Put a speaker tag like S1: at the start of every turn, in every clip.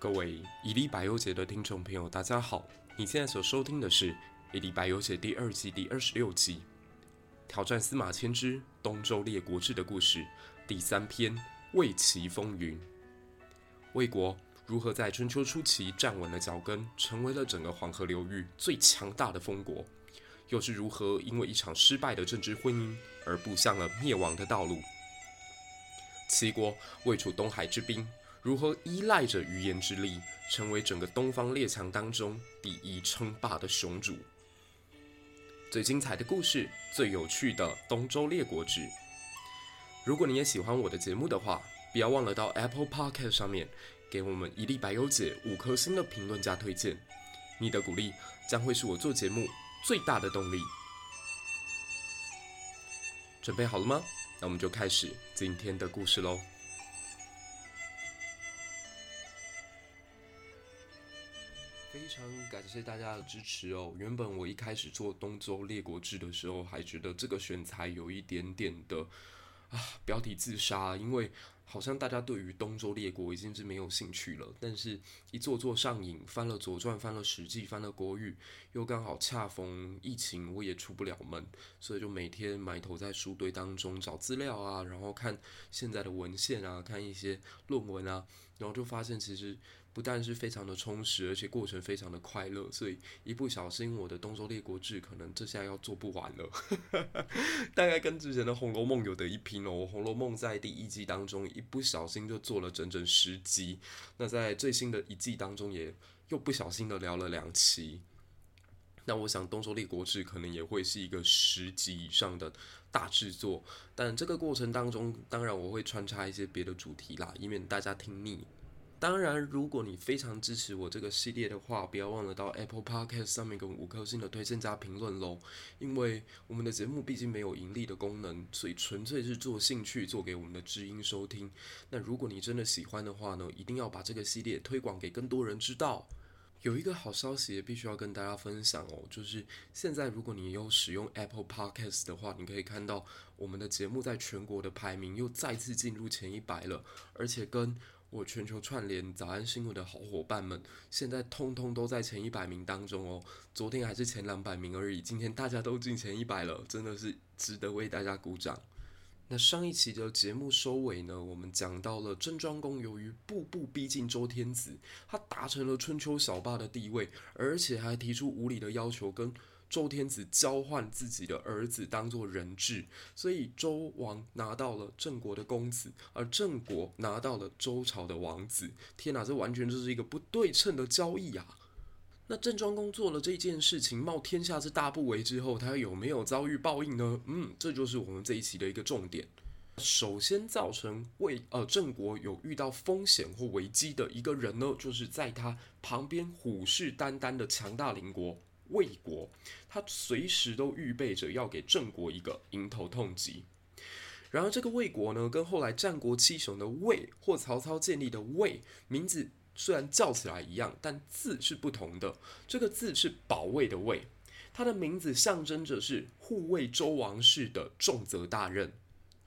S1: 各位一历百忧解的听众朋友，大家好！你现在所收听的是《一历百忧解》第二季第二十六集，挑战司马迁之东周列国志的故事第三篇：魏齐风云。魏国如何在春秋初期站稳了脚跟，成为了整个黄河流域最强大的封国？又是如何因为一场失败的政治婚姻而步向了灭亡的道路？齐国魏楚东海之滨。如何依赖着语言之力，成为整个东方列强当中第一称霸的雄主？最精彩的故事，最有趣的东周列国志。如果你也喜欢我的节目的话，不要忘了到 Apple Podcast 上面给我们一历百忧解五颗星的评论加推荐。你的鼓励将会是我做节目最大的动力。准备好了吗？那我们就开始今天的故事喽。谢谢大家的支持哦。原本我一开始做东周列国志的时候，还觉得这个选材有一点点的啊标题自杀，因为好像大家对于东周列国已经是没有兴趣了。但是，一做做上瘾，翻了《左传》，翻了《史记》，翻了国语，又刚好恰逢疫情，我也出不了门，所以就每天埋头在书堆当中找资料啊，然后看现在的文献啊，看一些论文啊，然后就发现其实。不但是非常的充实，而且过程非常的快乐，所以一不小心，我的东周列国志可能这下要做不完了，大概跟之前的《红楼梦》有得一拼哦。《红楼梦》在第一季当中一不小心就做了整整十集，那在最新的一季当中也又不小心的聊了两期，那我想东周列国志可能也会是一个十集以上的大制作，但这个过程当中，当然我会穿插一些别的主题啦，以免大家听腻。当然，如果你非常支持我这个系列的话，不要忘了到 Apple Podcast 上面给五颗星的推荐加评论喽。因为我们的节目毕竟没有盈利的功能，所以纯粹是做兴趣，做给我们的知音收听。那如果你真的喜欢的话呢，一定要把这个系列推广给更多人知道。有一个好消息也必须要跟大家分享哦，就是现在如果你有使用 Apple Podcast 的话，你可以看到我们的节目在全国的排名又再次进入前一百了，而且跟我全球串联早安新闻的好伙伴们，现在通通都在前一百名当中哦。昨天还是前两百名而已，今天大家都进前一百了，真的是值得为大家鼓掌。那上一期的节目收尾呢，我们讲到了郑庄公由于步步逼近周天子，他达成了春秋小霸的地位，而且还提出无理的要求跟。周天子交换自己的儿子当做人质，所以周王拿到了郑国的公子，而郑国拿到了周朝的王子。天哪，这完全就是一个不对称的交易啊！那郑庄公做了这件事情，冒天下之大不韪之后，他有没有遭遇报应呢？嗯，这就是我们这一期的一个重点。首先造成魏呃郑国有遇到风险或危机的一个人呢，就是在他旁边虎视眈眈的强大邻国。魏国，他随时都预备着要给郑国一个迎头痛击。然而，这个魏国呢，跟后来战国七雄的魏或曹操建立的魏名字虽然叫起来一样，但字是不同的。这个字是保卫的卫，他的名字象征着是护卫周王室的重责大任。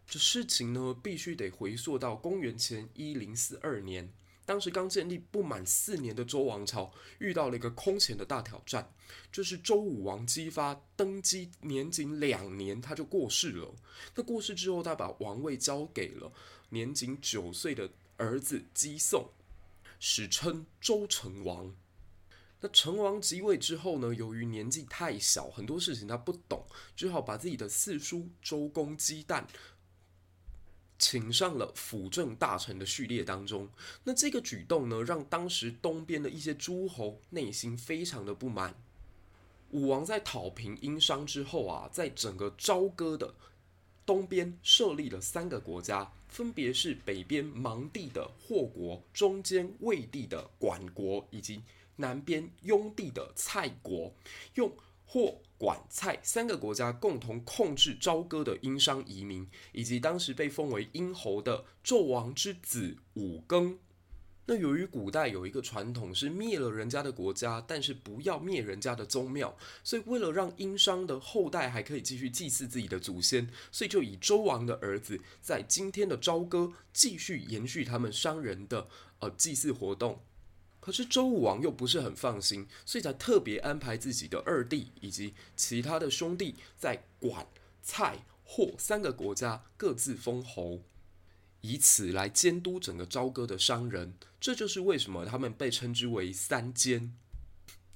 S1: 这事情呢，必须得回溯到公元前一零四二年。当时刚建立不满四年的周王朝遇到了一个空前的大挑战，就是周武王姬发登基年仅两年他就过世了。那过世之后，他把王位交给了年仅九岁的儿子姬诵，史称周成王。那成王即位之后呢，由于年纪太小，很多事情他不懂，只好把自己的四叔周公姬旦。请上了辅政大臣的序列当中，那这个举动呢，让当时东边的一些诸侯内心非常的不满。武王在讨平殷商之后啊，在整个朝歌的东边设立了三个国家，分别是北边芒地的霍国，中间魏地的管国，以及南边雍地的蔡国，用。霍、管、蔡三个国家共同控制朝歌的殷商移民，以及当时被封为殷侯的纣王之子武庚。那由于古代有一个传统是灭了人家的国家，但是不要灭人家的宗庙，所以为了让殷商的后代还可以继续祭祀自己的祖先，所以就以周王的儿子在今天的朝歌继续延续他们商人的呃祭祀活动。可是周武王又不是很放心，所以才特别安排自己的二弟以及其他的兄弟在管、蔡、霍三个国家各自封侯，以此来监督整个朝歌的商人。这就是为什么他们被称之为三监。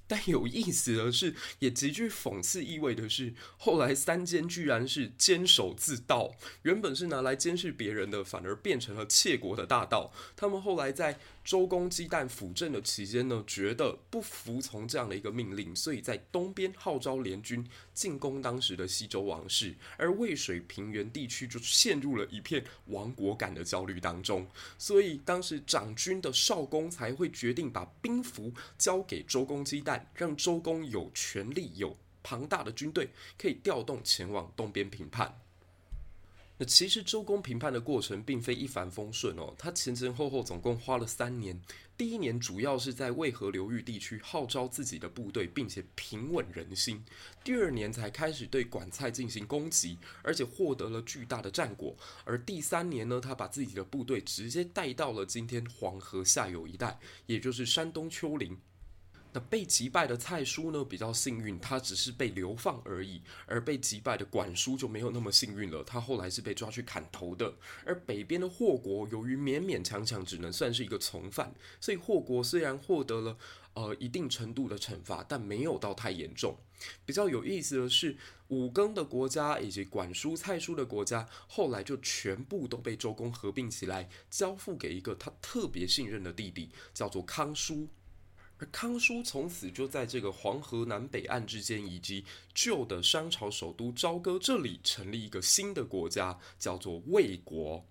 S1: 但有意思的是，也极具讽刺意味的是，后来三监居然是监守自盗，原本是拿来监视别人的，反而变成了窃国的大盗。他们后来在周公姬旦辅政的期间呢，觉得不服从这样的一个命令，所以在东边号召联军进攻当时的西周王室，而渭水平原地区就陷入了一片亡国感的焦虑当中。所以当时掌军的少公才会决定把兵符交给周公姬旦，让周公有权力、有庞大的军队可以调动前往东边平叛。那其实周公平叛的过程并非一帆风顺哦，他前前后后总共花了三年。第一年主要是在渭河流域地区号召自己的部队，并且平稳人心。第二年才开始对管蔡进行攻击，而且获得了巨大的战果。而第三年呢，他把自己的部队直接带到了今天黄河下游一带，也就是山东丘陵。那被击败的蔡叔呢，比较幸运，他只是被流放而已；而被击败的管叔就没有那么幸运了，他后来是被抓去砍头的。而北边的霍国，由于勉勉强强只能算是一个从犯，所以霍国虽然获得了呃一定程度的惩罚，但没有到太严重。比较有意思的是，武庚的国家以及管叔、蔡叔的国家，后来就全部都被周公合并起来，交付给一个他特别信任的弟弟，叫做康叔。康叔从此就在这个黄河南北岸之间，以及旧的商朝首都朝歌这里，成立一个新的国家，叫做魏国。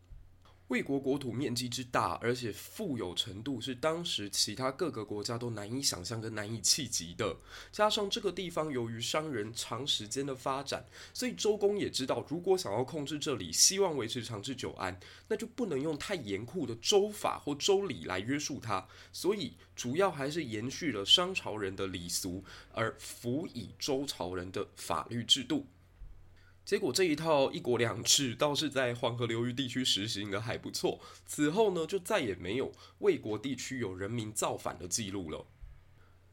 S1: 魏国国土面积之大，而且富有程度是当时其他各个国家都难以想象跟难以企及的。加上这个地方由于商人长时间的发展，所以周公也知道，如果想要控制这里，希望维持长治久安，那就不能用太严酷的周法或周礼来约束它。所以主要还是延续了商朝人的礼俗，而辅以周朝人的法律制度。结果这一套一国两制倒是在黄河流域地区实行的还不错。此后呢，就再也没有魏国地区有人民造反的记录了。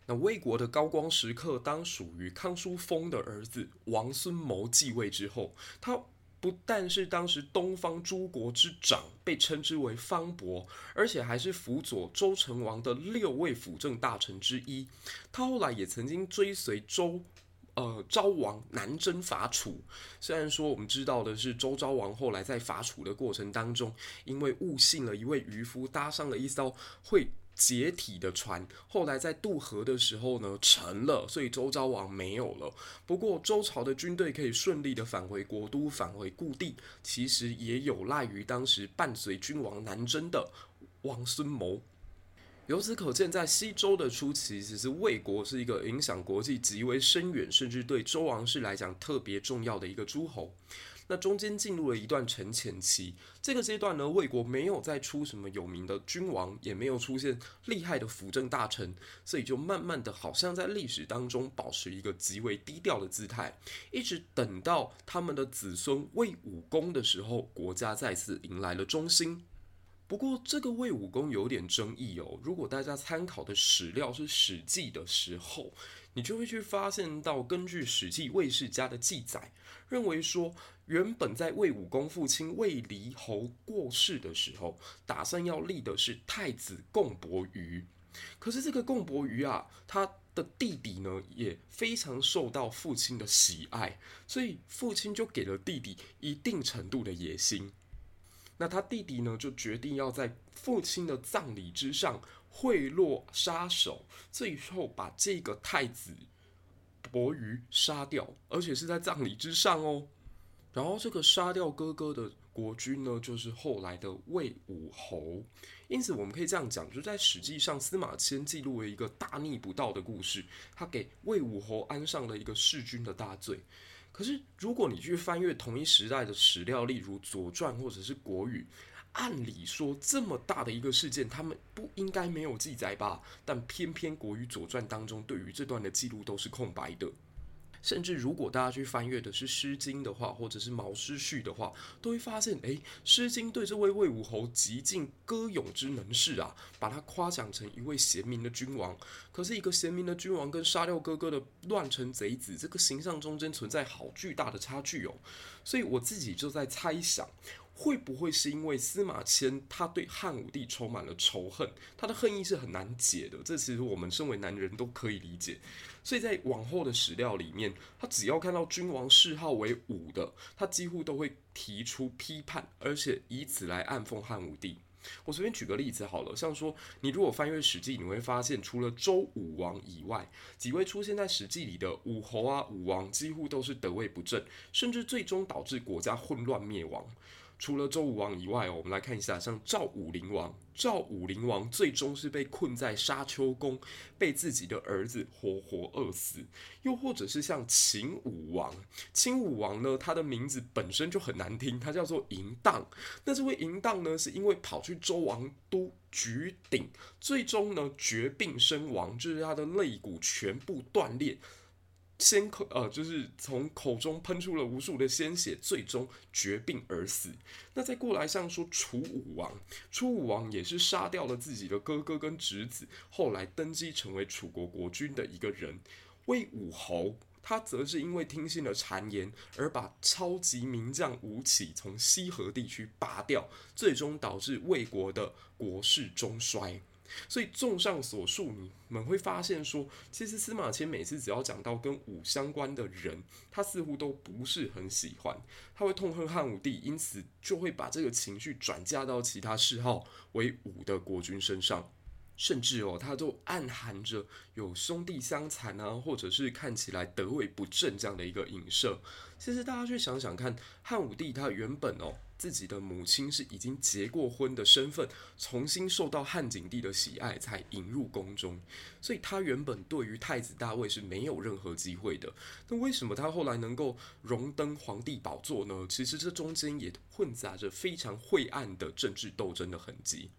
S1: 那魏国的高光时刻，当属于康叔封的儿子王孙谋继位之后，他不但是当时东方诸国之长，被称之为方伯，而且还是辅佐周成王的六位辅政大臣之一。他后来也曾经追随周。呃，昭王南征伐楚，虽然说我们知道的是周昭王后来在伐楚的过程当中，因为误信了一位渔夫，搭上了一艘会解体的船，后来在渡河的时候呢沉了，所以周昭王没有了。不过周朝的军队可以顺利的返回国都，返回故地，其实也有赖于当时伴随君王南征的王孙谋。由此可见，在西周的初期，其实魏国是一个影响国际极为深远，甚至对周王室来讲特别重要的一个诸侯。那中间进入了一段沉潜期，这个阶段呢，魏国没有再出什么有名的君王，也没有出现厉害的辅政大臣，所以就慢慢的，好像在历史当中保持一个极为低调的姿态，一直等到他们的子孙魏武公的时候，国家再次迎来了中兴。不过，这个魏武公有点争议哦。如果大家参考的史料是《史记》的时候，你就会去发现到，根据《史记·魏世家》的记载，认为说，原本在魏武公父亲魏离侯过世的时候，打算要立的是太子共伯鱼。可是这个共伯鱼啊，他的弟弟呢，也非常受到父亲的喜爱，所以父亲就给了弟弟一定程度的野心。那他弟弟呢，就决定要在父亲的葬礼之上贿赂杀手，最后把这个太子伯鱼杀掉，而且是在葬礼之上哦。然后这个杀掉哥哥的国君呢，就是后来的魏武侯。因此，我们可以这样讲，就在史记上，司马迁记录了一个大逆不道的故事，他给魏武侯安上了一个弑君的大罪。可是，如果你去翻阅同一时代的史料，例如《左传》或者是《国语》，按理说这么大的一个事件，他们不应该没有记载吧？但偏偏《国语》《左传》当中对于这段的记录都是空白的。甚至如果大家去翻阅的是《诗经》的话，或者是《毛诗序》的话，都会发现，哎，《诗经》对这位魏武侯极尽歌咏之能事啊，把他夸奖成一位贤明的君王。可是，一个贤明的君王跟杀掉哥哥的乱臣贼子，这个形象中间存在好巨大的差距哦。所以我自己就在猜想。会不会是因为司马迁他对汉武帝充满了仇恨，他的恨意是很难解的，这其实我们身为男人都可以理解。所以在往后的史料里面，他只要看到君王谥号为武的，他几乎都会提出批判，而且以此来暗讽汉武帝。我随便举个例子好了，像说你如果翻阅史记，你会发现除了周武王以外，几位出现在史记里的武侯啊、武王，几乎都是得位不正，甚至最终导致国家混乱灭亡。除了周武王以外哦，我们来看一下，像赵武灵王，赵武灵王最终是被困在沙丘宫，被自己的儿子活活饿死；又或者是像秦武王，秦武王呢，他的名字本身就很难听，他叫做嬴荡。那这位嬴荡呢，是因为跑去周王都举鼎，最终呢绝病身亡，就是他的肋骨全部断裂。先口呃，就是从口中喷出了无数的鲜血，最终绝病而死。那再过来像说楚武王，楚武王也是杀掉了自己的哥哥跟侄子，后来登基成为楚国国君的一个人。魏武侯，他则是因为听信了谗言，而把超级名将吴起从西河地区拔掉，最终导致魏国的国势中衰。所以，综上所述，你们会发现说，其实司马迁每次只要讲到跟武相关的人，他似乎都不是很喜欢，他会痛恨汉武帝，因此就会把这个情绪转嫁到其他谥号为武的国君身上，甚至哦，他都暗含着有兄弟相残啊，或者是看起来德位不正这样的一个影射。其实大家去想想看，汉武帝他原本哦。自己的母亲是已经结过婚的身份，重新受到汉景帝的喜爱，才引入宫中。所以他原本对于太子大位是没有任何机会的。那为什么他后来能够荣登皇帝宝座呢？其实这中间也混杂着非常晦暗的政治斗争的痕迹。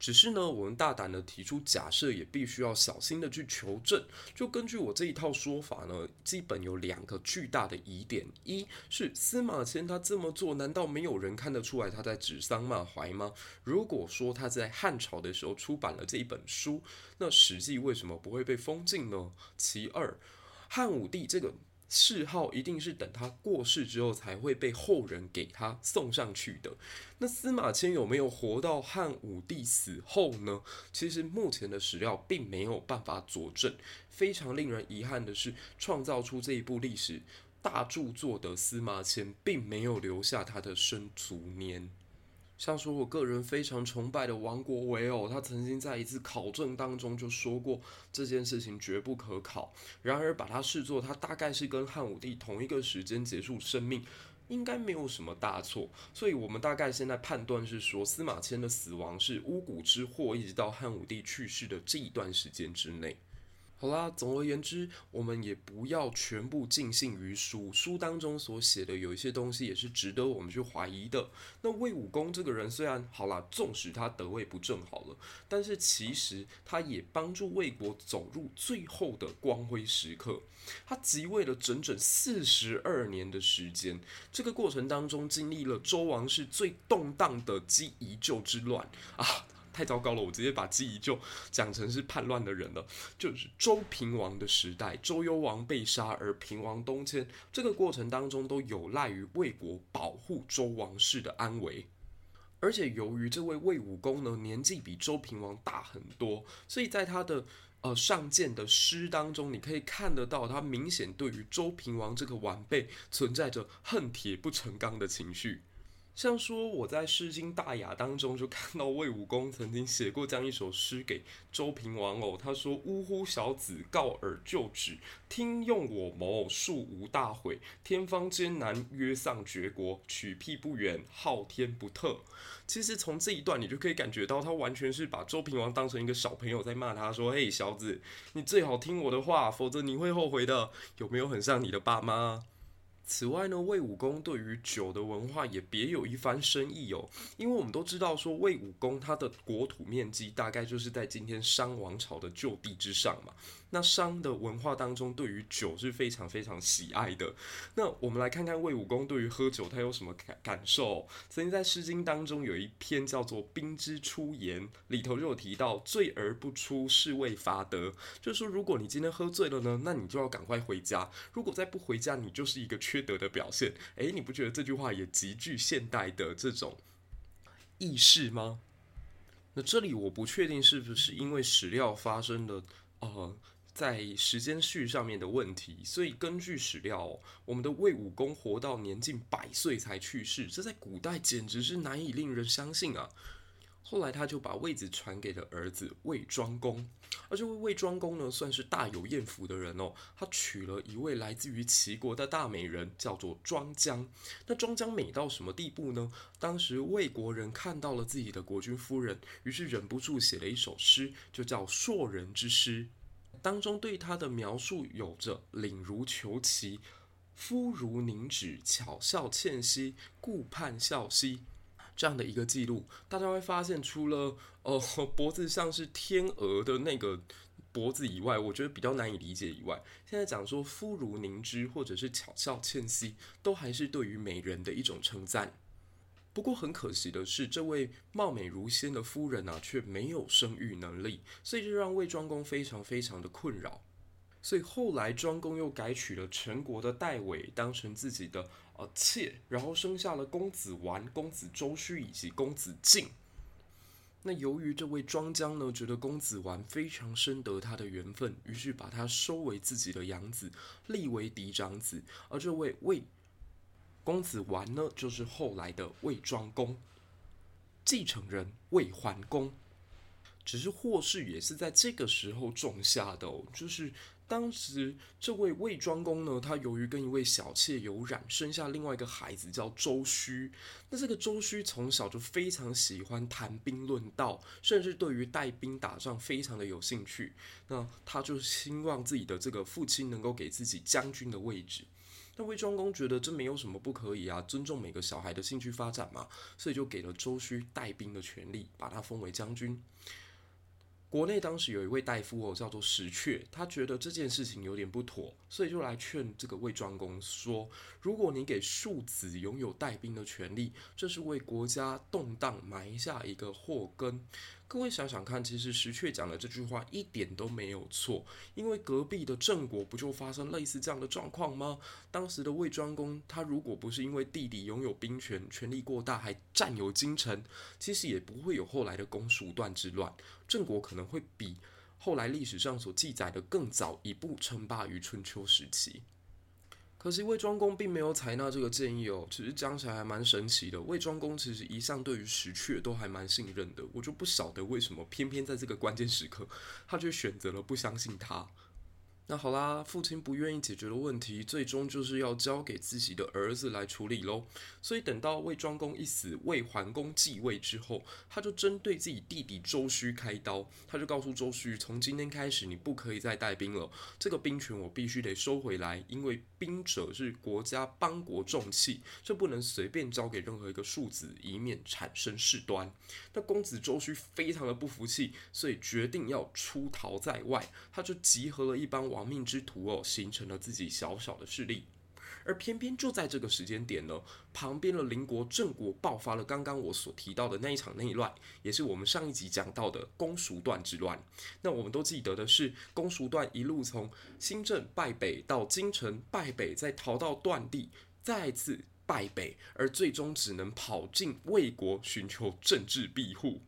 S1: 只是呢，我们大胆的提出假设，也必须要小心的去求证。就根据我这一套说法呢，基本有两个巨大的疑点：一是司马迁他这么做，难道没有人看得出来他在指桑骂槐吗？如果说他在汉朝的时候出版了这一本书，那《史记》为什么不会被封禁呢？其二，汉武帝这个。谥号一定是等他过世之后才会被后人给他送上去的。那司马迁有没有活到汉武帝死后呢？其实目前的史料并没有办法佐证。非常令人遗憾的是，创造出这一部历史大著作的司马迁，并没有留下他的生卒年。像说，我个人非常崇拜的王国维哦，他曾经在一次考证当中就说过这件事情绝不可考。然而，把它视作他大概是跟汉武帝同一个时间结束生命，应该没有什么大错。所以，我们大概现在判断是说，司马迁的死亡是巫蛊之祸，一直到汉武帝去世的这一段时间之内。好啦，总而言之，我们也不要全部尽信于书。书当中所写的有一些东西也是值得我们去怀疑的。那魏武公这个人虽然好啦，纵使他得位不正好了，但是其实他也帮助魏国走入最后的光辉时刻。他即位了整整四十二年的时间，这个过程当中经历了周王室最动荡的姬夷旧之乱啊。太糟糕了，我直接把姬夷臼讲成是叛乱的人了。就是周平王的时代，周幽王被杀，而平王东迁，这个过程当中都有赖于魏国保护周王室的安危。而且由于这位魏武公呢，年纪比周平王大很多，所以在他的呃上谏的诗当中，你可以看得到他明显对于周平王这个晚辈存在着恨铁不成钢的情绪。像说我在《诗经·大雅》当中就看到魏武公曾经写过这样一首诗给周平王哦，他说：“呜呼，小子，告尔就止，听用我谋，庶无大悔。天方艰难，约丧绝国，取辟不远，昊天不特。”其实从这一段你就可以感觉到，他完全是把周平王当成一个小朋友在骂他，说：“嘿，小子，你最好听我的话，否则你会后悔的。”有没有很像你的爸妈？此外呢，魏武公对于酒的文化也别有一番深意哦。因为我们都知道说，魏武公他的国土面积大概就是在今天商王朝的旧地之上嘛。那商的文化当中，对于酒是非常非常喜爱的。那我们来看看魏武公对于喝酒他有什么感感受。曾经在《诗经》当中有一篇叫做《兵之出言》，里头就有提到“醉而不出，是谓伐德”。就是说，如果你今天喝醉了呢，那你就要赶快回家。如果再不回家，你就是一个缺德的表现。诶，你不觉得这句话也极具现代的这种意识吗？那这里我不确定是不是因为史料发生的呃。在时间序上面的问题，所以根据史料，我们的魏武公活到年近百岁才去世，这在古代简直是难以令人相信啊。后来他就把位子传给了儿子魏庄公，而这位魏庄公呢，算是大有艳福的人哦。他娶了一位来自于齐国的大美人，叫做庄姜。那庄姜美到什么地步呢？当时魏国人看到了自己的国君夫人，于是忍不住写了一首诗，就叫《硕人之诗》。当中对他的描述有着“领如虬萁，肤如凝脂，巧笑倩兮，顾盼笑兮”这样的一个记录。大家会发现，除了呃脖子像是天鹅的那个脖子以外，我觉得比较难以理解以外，现在讲说“肤如凝脂”或者是“巧笑倩兮”，都还是对于美人的一种称赞。不过很可惜的是，这位貌美如仙的夫人啊，却没有生育能力，所以就让魏庄公非常非常的困扰。所以后来庄公又改娶了陈国的代尾当成自己的呃妾，然后生下了公子完、公子周须以及公子晋。那由于这位庄姜呢，觉得公子完非常深得他的缘分，于是把他收为自己的养子，立为嫡长子。而这位魏。公子完呢，就是后来的魏庄公，继承人魏桓公。只是祸事也是在这个时候种下的哦，就是当时这位魏庄公呢，他由于跟一位小妾有染，生下另外一个孩子叫周须。那这个周须从小就非常喜欢谈兵论道，甚至对于带兵打仗非常的有兴趣。那他就希望自己的这个父亲能够给自己将军的位置。那魏庄公觉得这没有什么不可以啊，尊重每个小孩的兴趣发展嘛，所以就给了周须带兵的权利，把他封为将军。国内当时有一位大夫哦，叫做石阙，他觉得这件事情有点不妥，所以就来劝这个魏庄公说：如果你给庶子拥有带兵的权利，这是为国家动荡埋下一个祸根。各位想想看，其实石阙讲的这句话一点都没有错，因为隔壁的郑国不就发生类似这样的状况吗？当时的魏庄公，他如果不是因为弟弟拥有兵权，权力过大，还占有京城，其实也不会有后来的公叔段之乱。郑国可能会比后来历史上所记载的更早一步称霸于春秋时期。可惜魏庄公并没有采纳这个建议哦，其实讲起来还蛮神奇的。魏庄公其实一向对于石阙都还蛮信任的，我就不晓得为什么偏偏在这个关键时刻，他却选择了不相信他。那好啦，父亲不愿意解决的问题，最终就是要交给自己的儿子来处理喽。所以等到魏庄公一死，魏桓公继位之后，他就针对自己弟弟周须开刀。他就告诉周须，从今天开始，你不可以再带兵了，这个兵权我必须得收回来，因为兵者是国家邦国重器，这不能随便交给任何一个庶子，以免产生事端。那公子周须非常的不服气，所以决定要出逃在外，他就集合了一帮王。亡命之徒哦，形成了自己小小的势力，而偏偏就在这个时间点呢，旁边的邻国郑国爆发了刚刚我所提到的那一场内乱，也是我们上一集讲到的公叔段之乱。那我们都记得的是，公叔段一路从新郑败北到京城败北，再逃到段地，再次败北，而最终只能跑进魏国寻求政治庇护。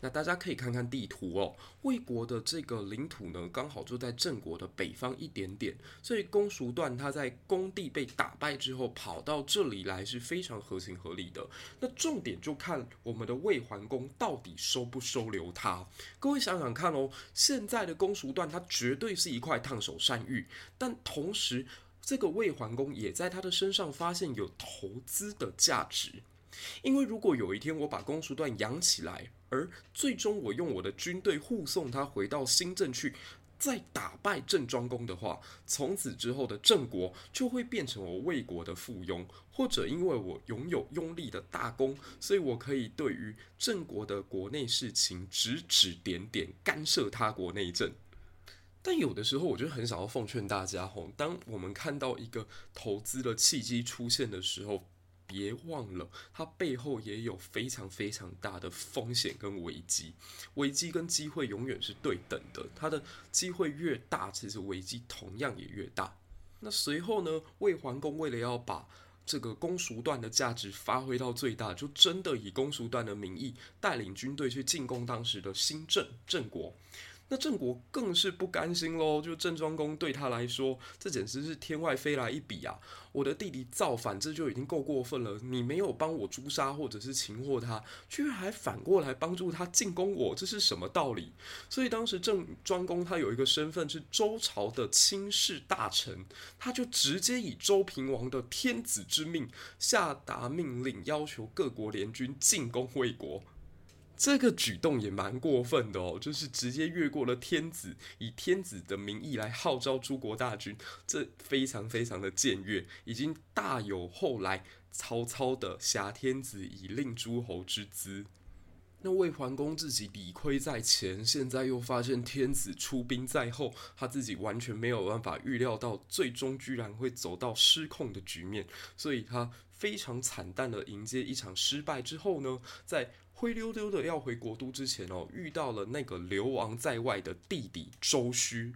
S1: 那大家可以看看地图哦，魏国的这个领土呢，刚好就在郑国的北方一点点，所以公叔段他在工地被打败之后，跑到这里来是非常合情合理的。那重点就看我们的魏桓公到底收不收留他。各位想想看哦，现在的公叔段他绝对是一块烫手山芋，但同时这个魏桓公也在他的身上发现有投资的价值。因为如果有一天我把公叔段养起来，而最终我用我的军队护送他回到新郑去，再打败郑庄公的话，从此之后的郑国就会变成我魏国的附庸，或者因为我拥有拥立的大功，所以我可以对于郑国的国内事情指指点点，干涉他国内政。但有的时候，我就很想要奉劝大家吼，当我们看到一个投资的契机出现的时候，别忘了它背后也有非常非常大的风险跟危机。危机跟机会永远是对等的，它的机会越大，其实危机同样也越大。那随后呢，魏桓公为了要把这个公叔段的价值发挥到最大，就真的以公叔段的名义带领军队去进攻当时的新郑郑国。那郑国更是不甘心喽，就郑庄公对他来说，这简直是天外飞来一笔啊！我的弟弟造反，这就已经够过分了。你没有帮我诛杀或者是擒获他，居然还反过来帮助他进攻我，这是什么道理？所以当时郑庄公他有一个身份是周朝的亲事大臣，他就直接以周平王的天子之命下达命令，要求各国联军进攻魏国。这个举动也蛮过分的哦，就是直接越过了天子，以天子的名义来号召诸国大军，这非常非常的僭越，已经大有后来曹操的挟天子以令诸侯之姿。那魏桓公自己理亏在前，现在又发现天子出兵在后，他自己完全没有办法预料到，最终居然会走到失控的局面，所以他非常惨淡的迎接一场失败之后呢，在灰溜溜的要回国都之前哦，遇到了那个流亡在外的弟弟周须。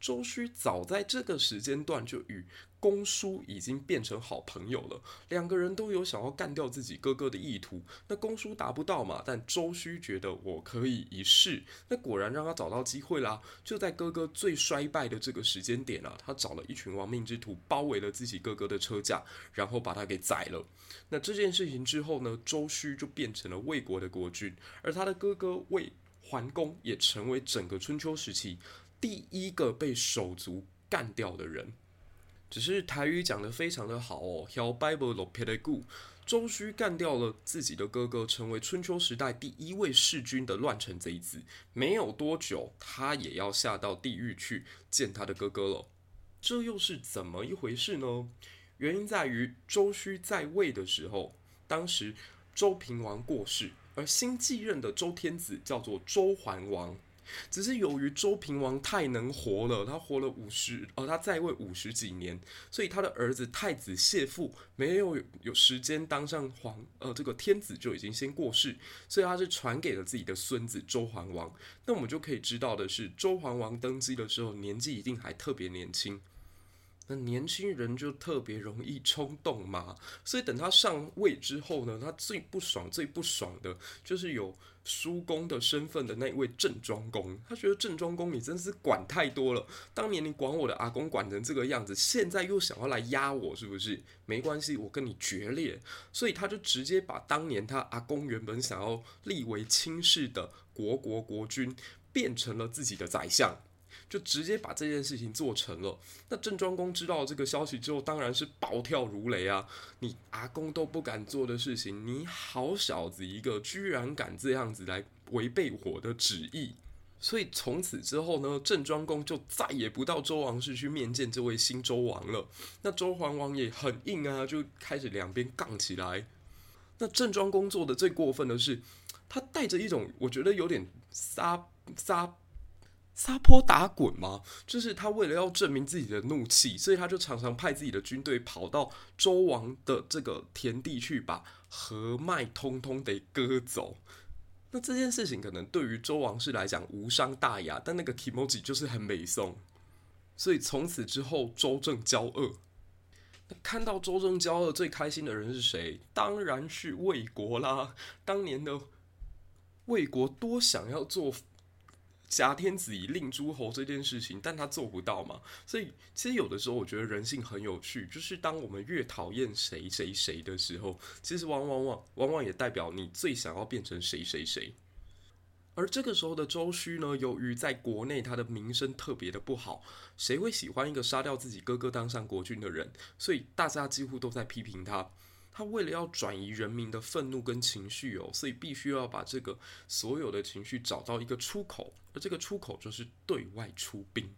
S1: 周须早在这个时间段就与公叔已经变成好朋友了，两个人都有想要干掉自己哥哥的意图。那公叔达不到嘛，但周须觉得我可以一试。那果然让他找到机会啦，就在哥哥最衰败的这个时间点啊，他找了一群亡命之徒包围了自己哥哥的车驾，然后把他给宰了。那这件事情之后呢，周须就变成了魏国的国君，而他的哥哥魏桓公也成为整个春秋时期第一个被手足干掉的人。只是台语讲得非常的好哦，小 Bible 落撇的故，周须干掉了自己的哥哥，成为春秋时代第一位弑君的乱臣贼子。没有多久，他也要下到地狱去见他的哥哥了。这又是怎么一回事呢？原因在于周须在位的时候，当时周平王过世，而新继任的周天子叫做周桓王。只是由于周平王太能活了，他活了五十，呃，他在位五十几年，所以他的儿子太子谢父没有有时间当上皇，呃，这个天子就已经先过世，所以他是传给了自己的孙子周桓王。那我们就可以知道的是，周桓王登基的时候年纪一定还特别年轻。那年轻人就特别容易冲动嘛，所以等他上位之后呢，他最不爽、最不爽的就是有叔公的身份的那一位郑庄公。他觉得郑庄公你真是管太多了，当年你管我的阿公管成这个样子，现在又想要来压我，是不是？没关系，我跟你决裂。所以他就直接把当年他阿公原本想要立为亲事的国国国君，变成了自己的宰相。就直接把这件事情做成了。那郑庄公知道这个消息之后，当然是暴跳如雷啊！你阿公都不敢做的事情，你好小子一个，居然敢这样子来违背我的旨意！所以从此之后呢，郑庄公就再也不到周王室去面见这位新周王了。那周桓王也很硬啊，就开始两边杠起来。那郑庄公做的最过分的是，他带着一种我觉得有点撒撒。撒泼打滚吗？就是他为了要证明自己的怒气，所以他就常常派自己的军队跑到周王的这个田地去，把禾麦通通得割走。那这件事情可能对于周王室来讲无伤大雅，但那个 kimoji 就是很美颂。所以从此之后，周正交恶。看到周正交恶最开心的人是谁？当然是魏国啦。当年的魏国多想要做。挟天子以令诸侯这件事情，但他做不到嘛。所以其实有的时候，我觉得人性很有趣，就是当我们越讨厌谁谁谁的时候，其实往往往往往也代表你最想要变成谁谁谁。而这个时候的周须呢，由于在国内他的名声特别的不好，谁会喜欢一个杀掉自己哥哥当上国君的人？所以大家几乎都在批评他。他为了要转移人民的愤怒跟情绪哦，所以必须要把这个所有的情绪找到一个出口，而这个出口就是对外出兵。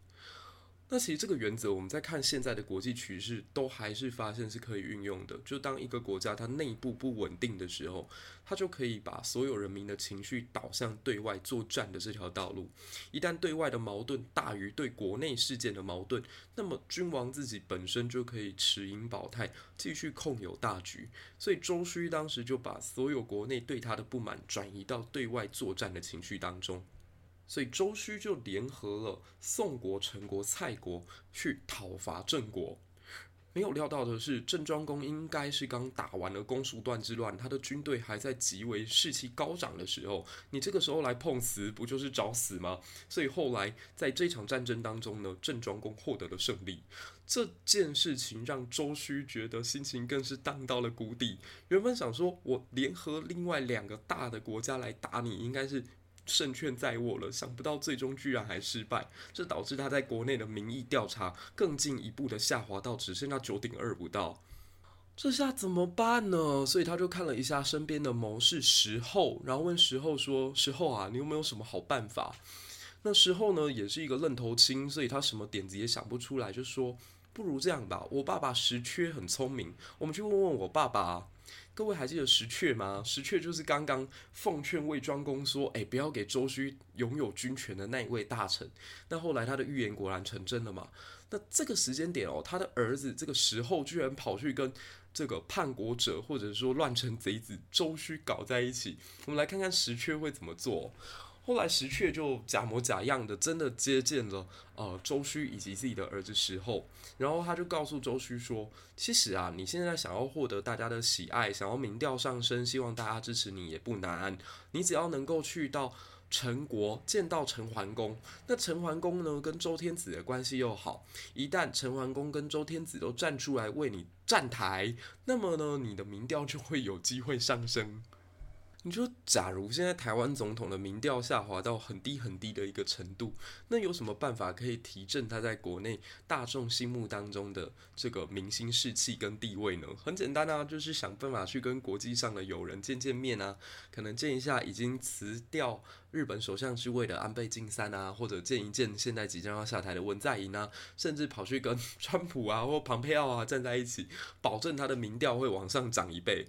S1: 那其实这个原则，我们在看现在的国际趋势，都还是发现是可以运用的。就当一个国家它内部不稳定的时候，它就可以把所有人民的情绪导向对外作战的这条道路。一旦对外的矛盾大于对国内事件的矛盾，那么君王自己本身就可以持盈保泰，继续控有大局。所以周须当时就把所有国内对他的不满转移到对外作战的情绪当中。所以周须就联合了宋国、陈国、蔡国去讨伐郑国。没有料到的是，郑庄公应该是刚打完了公叔段之乱，他的军队还在极为士气高涨的时候，你这个时候来碰瓷，不就是找死吗？所以后来在这场战争当中呢，郑庄公获得了胜利。这件事情让周须觉得心情更是荡到了谷底。原本想说，我联合另外两个大的国家来打你，应该是。胜券在握了，想不到最终居然还失败，这导致他在国内的民意调查更进一步的下滑到只剩下九点二不到，这下怎么办呢？所以他就看了一下身边的谋士石厚，然后问石厚说：“石厚啊，你有没有什么好办法？”那石厚呢也是一个愣头青，所以他什么点子也想不出来，就说：“不如这样吧，我爸爸石缺很聪明，我们去问问我爸爸啊。”各位还记得石阙吗？石阙就是刚刚奉劝魏庄公说：“哎，不要给周须拥有军权的那一位大臣。”那后来他的预言果然成真了嘛？那这个时间点哦，他的儿子这个时候居然跑去跟这个叛国者或者说乱臣贼子周须搞在一起。我们来看看石阙会怎么做。后来石阙就假模假样的真的接见了呃周须以及自己的儿子石厚，然后他就告诉周须说：“其实啊，你现在想要获得大家的喜爱，想要民调上升，希望大家支持你也不难。你只要能够去到陈国见到陈桓公，那陈桓公呢跟周天子的关系又好，一旦陈桓公跟周天子都站出来为你站台，那么呢你的民调就会有机会上升。”你说，假如现在台湾总统的民调下滑到很低很低的一个程度，那有什么办法可以提振他在国内大众心目当中的这个民心士气跟地位呢？很简单啊，就是想办法去跟国际上的友人见见面啊，可能见一下已经辞掉日本首相之位的安倍晋三啊，或者见一见现在即将要下台的文在寅啊，甚至跑去跟 川普啊或庞佩奥啊站在一起，保证他的民调会往上涨一倍。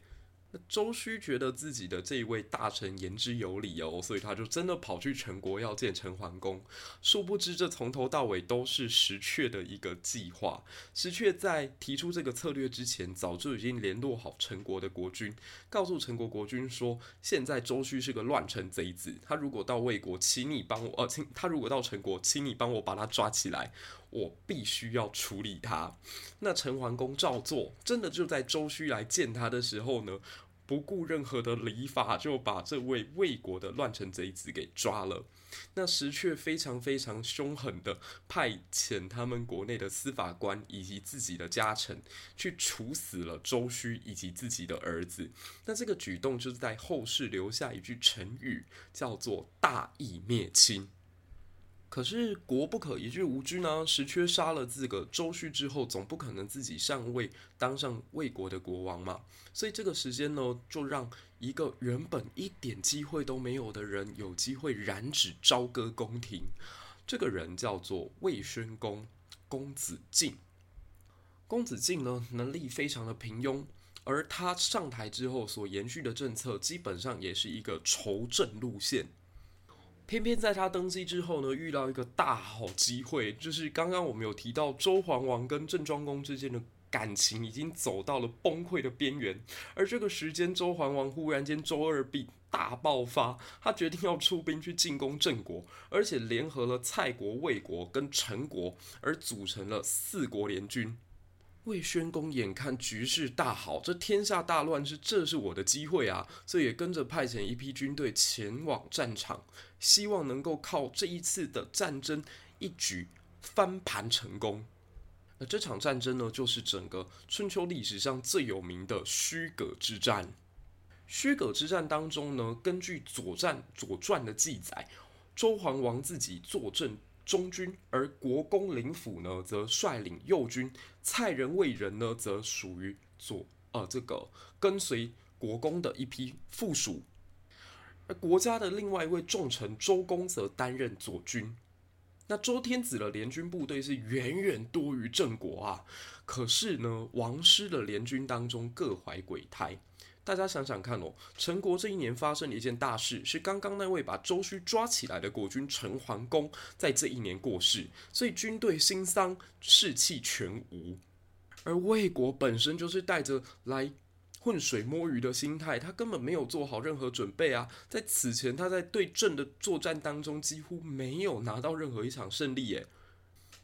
S1: 周须觉得自己的这一位大臣言之有理哦，所以他就真的跑去陈国要见陈桓公。殊不知，这从头到尾都是石阙的一个计划。石阙在提出这个策略之前，早就已经联络好陈国的国君，告诉陈国国君说：现在周须是个乱臣贼子，他如果到魏国，请你帮我；呃，请他如果到陈国，请你帮我把他抓起来。我必须要处理他。那陈桓公照做，真的就在周须来见他的时候呢，不顾任何的礼法，就把这位魏国的乱臣贼子给抓了。那石却非常非常凶狠的派遣他们国内的司法官以及自己的家臣去处死了周须以及自己的儿子。那这个举动就是在后世留下一句成语，叫做“大义灭亲”。可是国不可一日无君啊！石阙杀了自个周须之后，总不可能自己上位当上魏国的国王嘛。所以这个时间呢，就让一个原本一点机会都没有的人，有机会染指朝歌宫廷。这个人叫做魏宣公公子敬。公子敬呢，能力非常的平庸，而他上台之后所延续的政策，基本上也是一个仇政路线。偏偏在他登基之后呢，遇到一个大好机会，就是刚刚我们有提到周桓王跟郑庄公之间的感情已经走到了崩溃的边缘，而这个时间，周桓王忽然间周二病大爆发，他决定要出兵去进攻郑国，而且联合了蔡国、魏国跟陈国，而组成了四国联军。魏宣公眼看局势大好，这天下大乱是这是我的机会啊，所以也跟着派遣一批军队前往战场，希望能够靠这一次的战争一举翻盘成功。那这场战争呢，就是整个春秋历史上最有名的虚葛之战。虚葛之战当中呢，根据左战左传的记载，周桓王自己坐镇。中军，而国公林府呢，则率领右军；蔡人、魏人呢，则属于左呃这个跟随国公的一批附属。而国家的另外一位重臣周公则担任左军。那周天子的联军部队是远远多于郑国啊。可是呢，王师的联军当中各怀鬼胎。大家想想看哦，陈国这一年发生了一件大事，是刚刚那位把周须抓起来的国君陈桓公在这一年过世，所以军队心丧，士气全无。而魏国本身就是带着来浑水摸鱼的心态，他根本没有做好任何准备啊！在此前，他在对阵的作战当中几乎没有拿到任何一场胜利耶。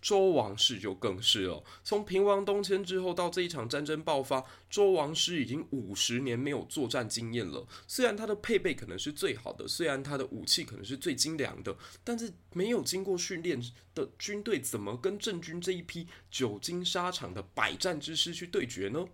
S1: 周王室就更是了，从平王东迁之后到这一场战争爆发，周王室已经五十年没有作战经验了。虽然他的配备可能是最好的，虽然他的武器可能是最精良的，但是没有经过训练的军队，怎么跟郑军这一批久经沙场的百战之师去对决呢？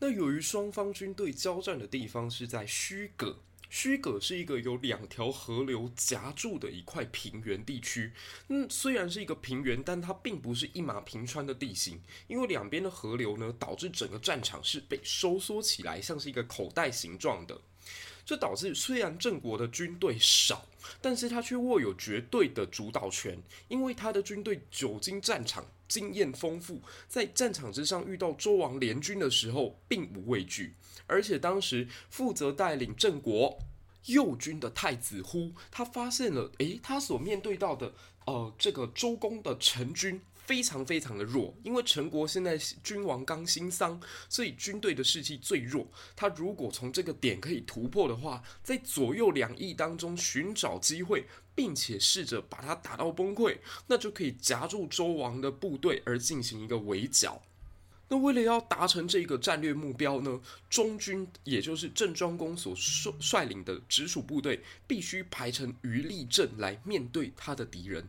S1: 那由于双方军队交战的地方是在虚葛。虚葛是一个有两条河流夹住的一块平原地区。嗯，虽然是一个平原，但它并不是一马平川的地形，因为两边的河流呢，导致整个战场是被收缩起来，像是一个口袋形状的。这导致虽然郑国的军队少，但是他却握有绝对的主导权，因为他的军队久经战场，经验丰富，在战场之上遇到周王联军的时候，并无畏惧。而且当时负责带领郑国右军的太子忽，他发现了，诶，他所面对到的，呃，这个周公的陈军非常非常的弱，因为陈国现在君王刚新丧，所以军队的士气最弱。他如果从这个点可以突破的话，在左右两翼当中寻找机会，并且试着把他打到崩溃，那就可以夹住周王的部队而进行一个围剿。那为了要达成这个战略目标呢，中军也就是郑庄公所率率领的直属部队，必须排成鱼力阵来面对他的敌人。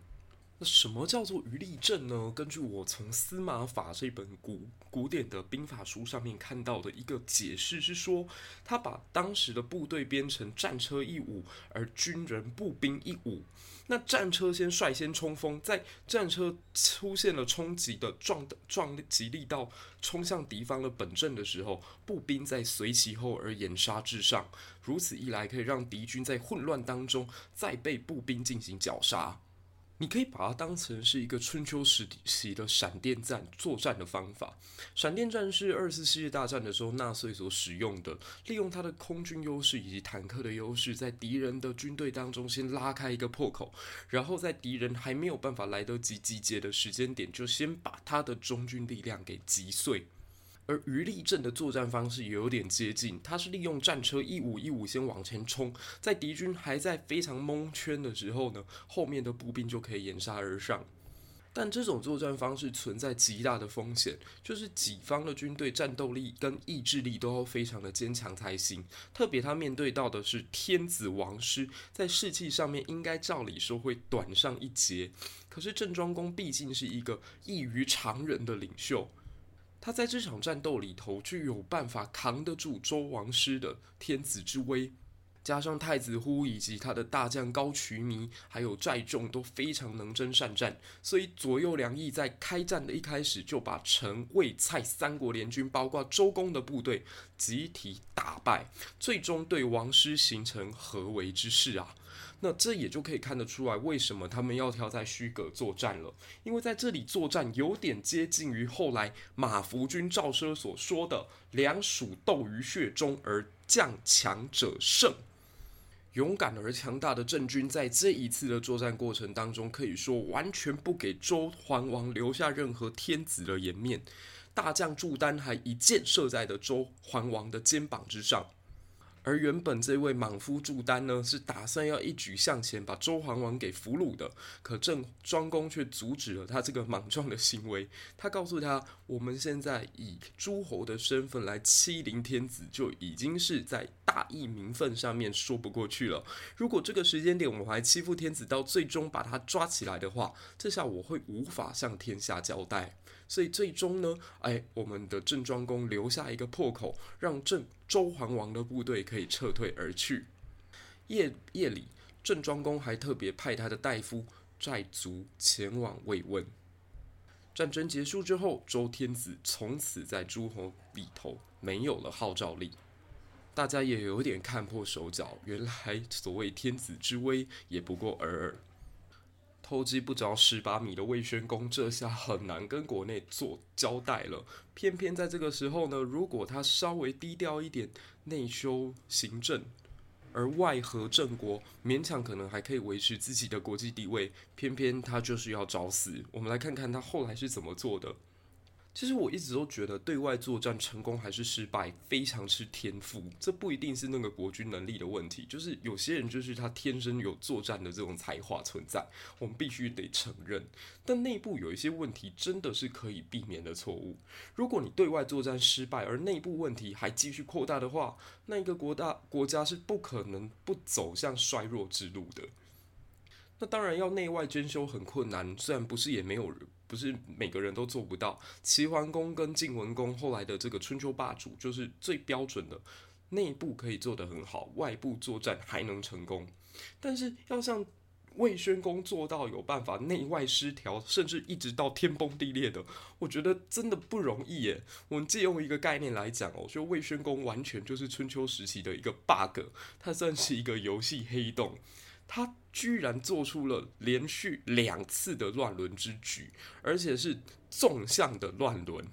S1: 那什么叫做鱼力阵呢？根据我从《司马法》这本古古典的兵法书上面看到的一个解释是说，他把当时的部队编成战车一伍，而军人步兵一伍。那战车先率先冲锋，在战车出现了冲击的撞撞击力道，冲向敌方的本阵的时候，步兵再随其后而掩杀至上。如此一来，可以让敌军在混乱当中再被步兵进行绞杀。你可以把它当成是一个春秋时期的闪电战作战的方法。闪电战是二次世界大战的时候纳粹所使用的，利用它的空军优势以及坦克的优势，在敌人的军队当中先拉开一个破口，然后在敌人还没有办法来得及集结的时间点，就先把他的中军力量给击碎。而鱼力镇的作战方式也有点接近，它是利用战车一五一五先往前冲，在敌军还在非常蒙圈的时候呢，后面的步兵就可以掩杀而上。但这种作战方式存在极大的风险，就是己方的军队战斗力跟意志力都要非常的坚强才行。特别他面对到的是天子王师，在士气上面应该照理说会短上一截。可是郑庄公毕竟是一个异于常人的领袖。他在这场战斗里头就有办法扛得住周王师的天子之威，加上太子忽以及他的大将高渠弥，还有寨众都非常能征善战，所以左右两翼在开战的一开始就把陈魏蔡三国联军，包括周公的部队集体打败，最终对王师形成合围之势啊。那这也就可以看得出来，为什么他们要挑在虚葛作战了。因为在这里作战，有点接近于后来马服君赵奢所说的“两鼠斗于血中，而将强者胜”。勇敢而强大的郑军，在这一次的作战过程当中，可以说完全不给周桓王留下任何天子的颜面。大将祝丹还一箭射在了周桓王的肩膀之上。而原本这位莽夫祝丹呢，是打算要一举向前把周桓王给俘虏的，可郑庄公却阻止了他这个莽撞的行为。他告诉他：“我们现在以诸侯的身份来欺凌天子，就已经是在大义名分上面说不过去了。如果这个时间点我们还欺负天子，到最终把他抓起来的话，这下我会无法向天下交代。”所以最终呢，哎，我们的郑庄公留下一个破口，让郑周桓王的部队可以撤退而去。夜夜里，郑庄公还特别派他的大夫寨卒前往慰问。战争结束之后，周天子从此在诸侯里头没有了号召力，大家也有点看破手脚。原来所谓天子之威，也不过尔尔。偷鸡不着蚀把米的魏宣公，这下很难跟国内做交代了。偏偏在这个时候呢，如果他稍微低调一点，内修行政，而外合郑国，勉强可能还可以维持自己的国际地位。偏偏他就是要找死。我们来看看他后来是怎么做的。其实我一直都觉得，对外作战成功还是失败，非常吃天赋。这不一定是那个国军能力的问题，就是有些人就是他天生有作战的这种才华存在，我们必须得承认。但内部有一些问题，真的是可以避免的错误。如果你对外作战失败，而内部问题还继续扩大的话，那一个国大国家是不可能不走向衰弱之路的。那当然要内外兼修很困难，虽然不是也没有人。不是每个人都做不到。齐桓公跟晋文公后来的这个春秋霸主，就是最标准的，内部可以做得很好，外部作战还能成功。但是要像魏宣公做到有办法内外失调，甚至一直到天崩地裂的，我觉得真的不容易耶。我们借用一个概念来讲哦，就魏宣公完全就是春秋时期的一个 bug，他算是一个游戏黑洞。他居然做出了连续两次的乱伦之举，而且是纵向的乱伦。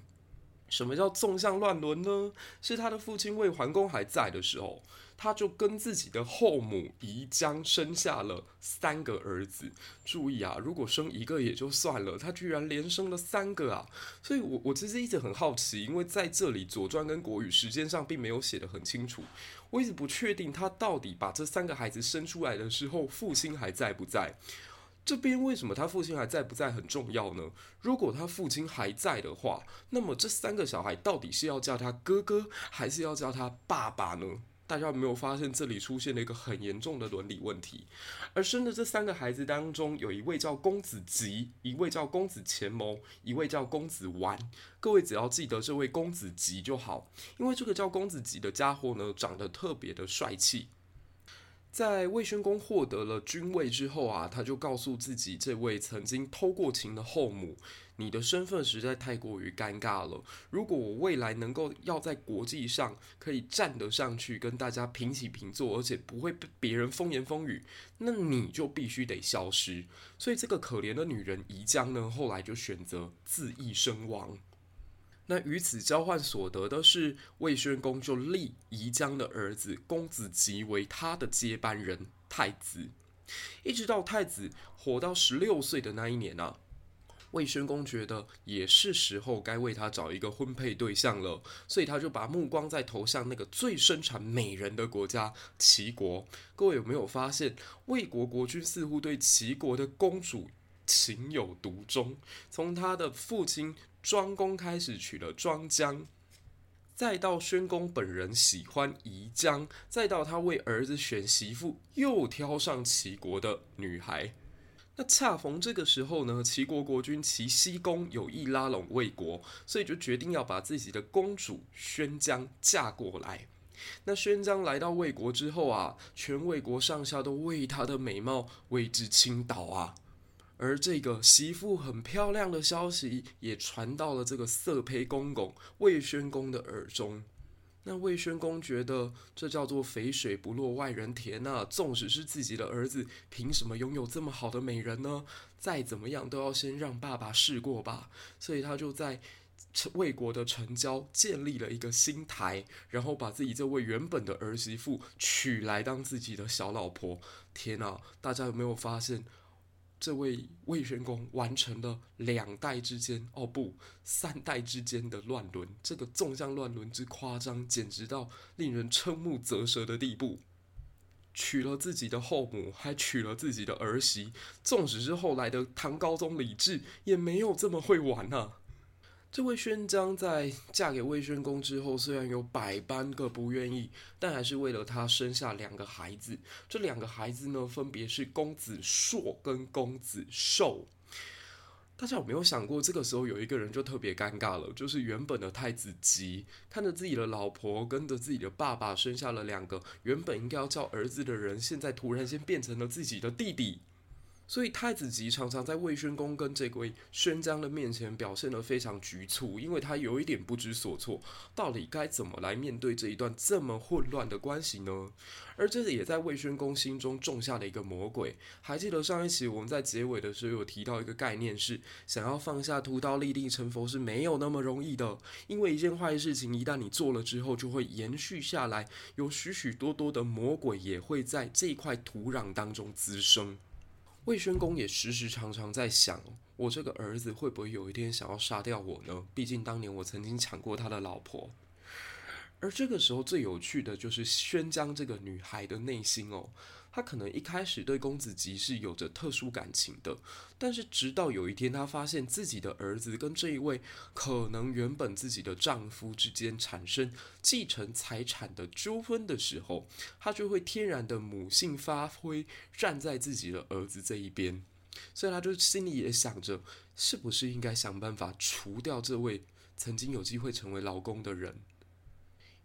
S1: 什么叫纵向乱伦呢？是他的父亲魏桓公还在的时候。他就跟自己的后母宜姜生下了三个儿子。注意啊，如果生一个也就算了，他居然连生了三个啊！所以，我我其实一直很好奇，因为在这里《左传》跟《国语》时间上并没有写得很清楚，我一直不确定他到底把这三个孩子生出来的时候，父亲还在不在。这边为什么他父亲还在不在很重要呢？如果他父亲还在的话，那么这三个小孩到底是要叫他哥哥，还是要叫他爸爸呢？大家有没有发现这里出现了一个很严重的伦理问题？而生的这三个孩子当中，有一位叫公子吉，一位叫公子虔谋，一位叫公子完。各位只要记得这位公子吉就好，因为这个叫公子吉的家伙呢，长得特别的帅气。在魏宣公获得了君位之后啊，他就告诉自己这位曾经偷过情的后母：“你的身份实在太过于尴尬了。如果我未来能够要在国际上可以站得上去，跟大家平起平坐，而且不会被别人风言风语，那你就必须得消失。”所以这个可怜的女人宜姜呢，后来就选择自缢身亡。那与此交换所得的是，魏宣公就立宜姜的儿子公子吉为他的接班人太子，一直到太子活到十六岁的那一年啊，魏宣公觉得也是时候该为他找一个婚配对象了，所以他就把目光在投向那个最生产美人的国家齐国。各位有没有发现，魏国国君似乎对齐国的公主情有独钟？从他的父亲。庄公开始娶了庄姜，再到宣公本人喜欢宜姜，再到他为儿子选媳妇，又挑上齐国的女孩。那恰逢这个时候呢，齐国国君齐僖公有意拉拢魏国，所以就决定要把自己的公主宣姜嫁过来。那宣姜来到魏国之后啊，全魏国上下都为她的美貌为之倾倒啊。而这个媳妇很漂亮的消息也传到了这个色胚公公魏宣公的耳中。那魏宣公觉得这叫做肥水不落外人田呐、啊，纵使是自己的儿子，凭什么拥有这么好的美人呢？再怎么样都要先让爸爸试过吧。所以他就在魏国的城郊建立了一个新台，然后把自己这位原本的儿媳妇娶来当自己的小老婆。天呐，大家有没有发现？这位魏宣公完成了两代之间，哦不，三代之间的乱伦，这个纵向乱伦之夸张，简直到令人瞠目结舌的地步。娶了自己的后母，还娶了自己的儿媳，纵使是后来的唐高宗李治，也没有这么会玩、啊。这位宣姜在嫁给魏宣公之后，虽然有百般个不愿意，但还是为了他生下两个孩子。这两个孩子呢，分别是公子硕跟公子寿。大家有没有想过，这个时候有一个人就特别尴尬了，就是原本的太子吉，看着自己的老婆跟着自己的爸爸生下了两个原本应该要叫儿子的人，现在突然间变成了自己的弟弟。所以太子吉常常在魏宣公跟这位宣姜的面前表现得非常局促，因为他有一点不知所措，到底该怎么来面对这一段这么混乱的关系呢？而这也在魏宣公心中种下了一个魔鬼。还记得上一期我们在结尾的时候有提到一个概念是，想要放下屠刀立地成佛是没有那么容易的，因为一件坏事情一旦你做了之后，就会延续下来，有许许多多的魔鬼也会在这块土壤当中滋生。魏宣公也时时常常在想，我这个儿子会不会有一天想要杀掉我呢？毕竟当年我曾经抢过他的老婆。而这个时候最有趣的就是宣江这个女孩的内心哦。她可能一开始对公子吉是有着特殊感情的，但是直到有一天，她发现自己的儿子跟这一位可能原本自己的丈夫之间产生继承财产的纠纷的时候，她就会天然的母性发挥，站在自己的儿子这一边，所以她就心里也想着，是不是应该想办法除掉这位曾经有机会成为老公的人。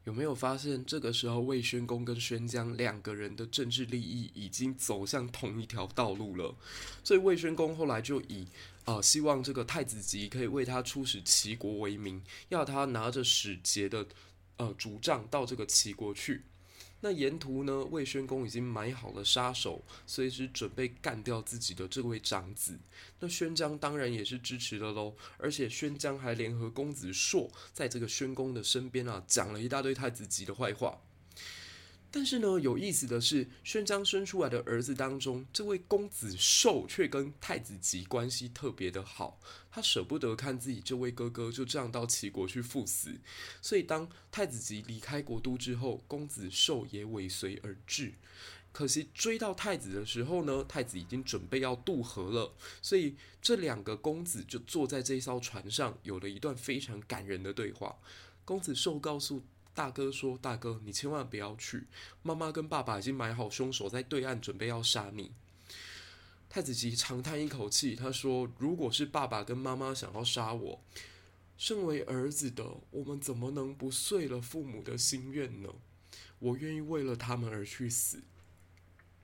S1: 有没有发现，这个时候魏宣公跟宣姜两个人的政治利益已经走向同一条道路了？所以魏宣公后来就以啊、呃，希望这个太子吉可以为他出使齐国为名，要他拿着使节的呃竹杖到这个齐国去。那沿途呢，魏宣公已经埋好了杀手，随时准备干掉自己的这位长子。那宣姜当然也是支持的喽，而且宣姜还联合公子硕，在这个宣公的身边啊，讲了一大堆太子吉的坏话。但是呢，有意思的是，宣姜生出来的儿子当中，这位公子寿却跟太子吉关系特别的好。他舍不得看自己这位哥哥就这样到齐国去赴死，所以当太子吉离开国都之后，公子寿也尾随而至。可惜追到太子的时候呢，太子已经准备要渡河了，所以这两个公子就坐在这艘船上，有了一段非常感人的对话。公子寿告诉大哥说：“大哥，你千万不要去，妈妈跟爸爸已经买好凶手在对岸，准备要杀你。”太子吉长叹一口气，他说：“如果是爸爸跟妈妈想要杀我，身为儿子的我们怎么能不遂了父母的心愿呢？我愿意为了他们而去死。”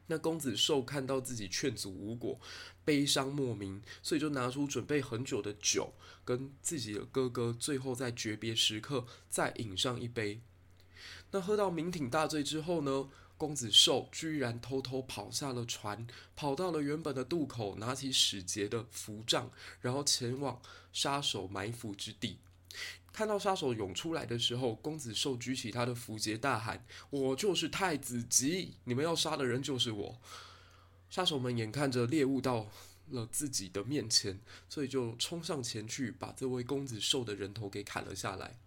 S1: 那公子寿看到自己劝阻无果，悲伤莫名，所以就拿出准备很久的酒，跟自己的哥哥最后在诀别时刻再饮上一杯。那喝到酩酊大醉之后呢，公子寿居然偷偷跑下了船，跑到了原本的渡口，拿起使节的符杖，然后前往杀手埋伏之地。看到杀手涌出来的时候，公子寿举起他的符节，大喊：“我就是太子吉，你们要杀的人就是我。”杀手们眼看着猎物到了自己的面前，所以就冲上前去，把这位公子寿的人头给砍了下来。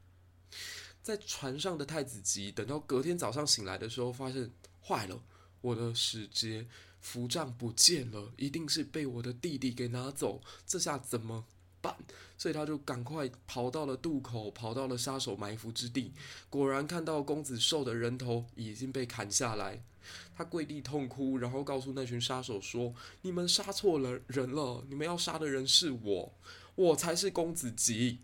S1: 在船上的太子吉等到隔天早上醒来的时候，发现坏了，我的使节符杖不见了，一定是被我的弟弟给拿走，这下怎么办？所以他就赶快跑到了渡口，跑到了杀手埋伏之地。果然看到公子寿的人头已经被砍下来，他跪地痛哭，然后告诉那群杀手说：“你们杀错了人了，你们要杀的人是我，我才是公子吉。”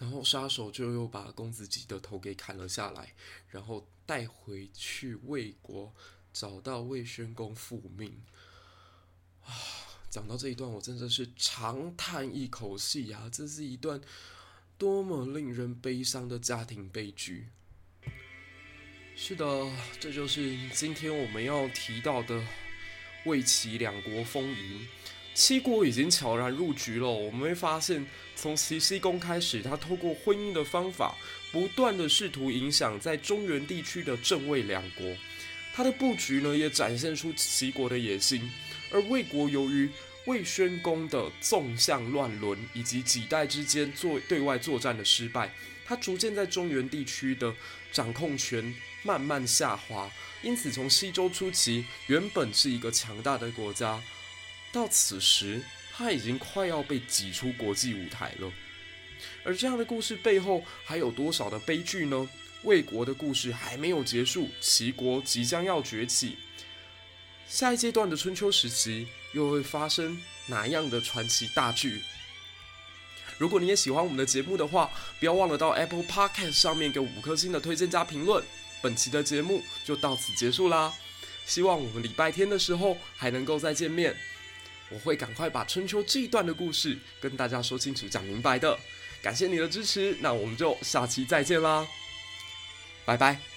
S1: 然后杀手就又把公子吉的头给砍了下来，然后带回去魏国，找到魏宣公复命。啊。讲到这一段，我真的是长叹一口气呀！这是一段多么令人悲伤的家庭悲剧。是的，这就是今天我们要提到的魏齐两国风云。齐国已经悄然入局了。我们会发现，从齐僖公开始，他透过婚姻的方法，不断的试图影响在中原地区的郑魏两国。他的布局呢，也展现出齐国的野心。而魏国由于魏宣公的纵向乱伦，以及几代之间做对外作战的失败，他逐渐在中原地区的掌控权慢慢下滑。因此，从西周初期，原本是一个强大的国家，到此时，他已经快要被挤出国际舞台了。而这样的故事背后，还有多少的悲剧呢？魏国的故事还没有结束，齐国即将要崛起。下一阶段的春秋时期又会发生哪样的传奇大剧？如果你也喜欢我们的节目的话，不要忘了到 Apple Podcast 上面给五颗星的推荐加评论。本期的节目就到此结束啦，希望我们礼拜天的时候还能够再见面。我会赶快把春秋这一段的故事跟大家说清楚、讲明白的。感谢你的支持，那我们就下期再见啦，拜拜。